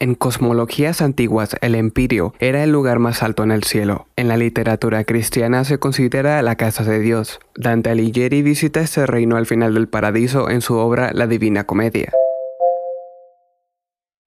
En cosmologías antiguas, el Empirio era el lugar más alto en el cielo. En la literatura cristiana se considera la casa de Dios. Dante Alighieri visita este reino al final del paraíso en su obra La Divina Comedia.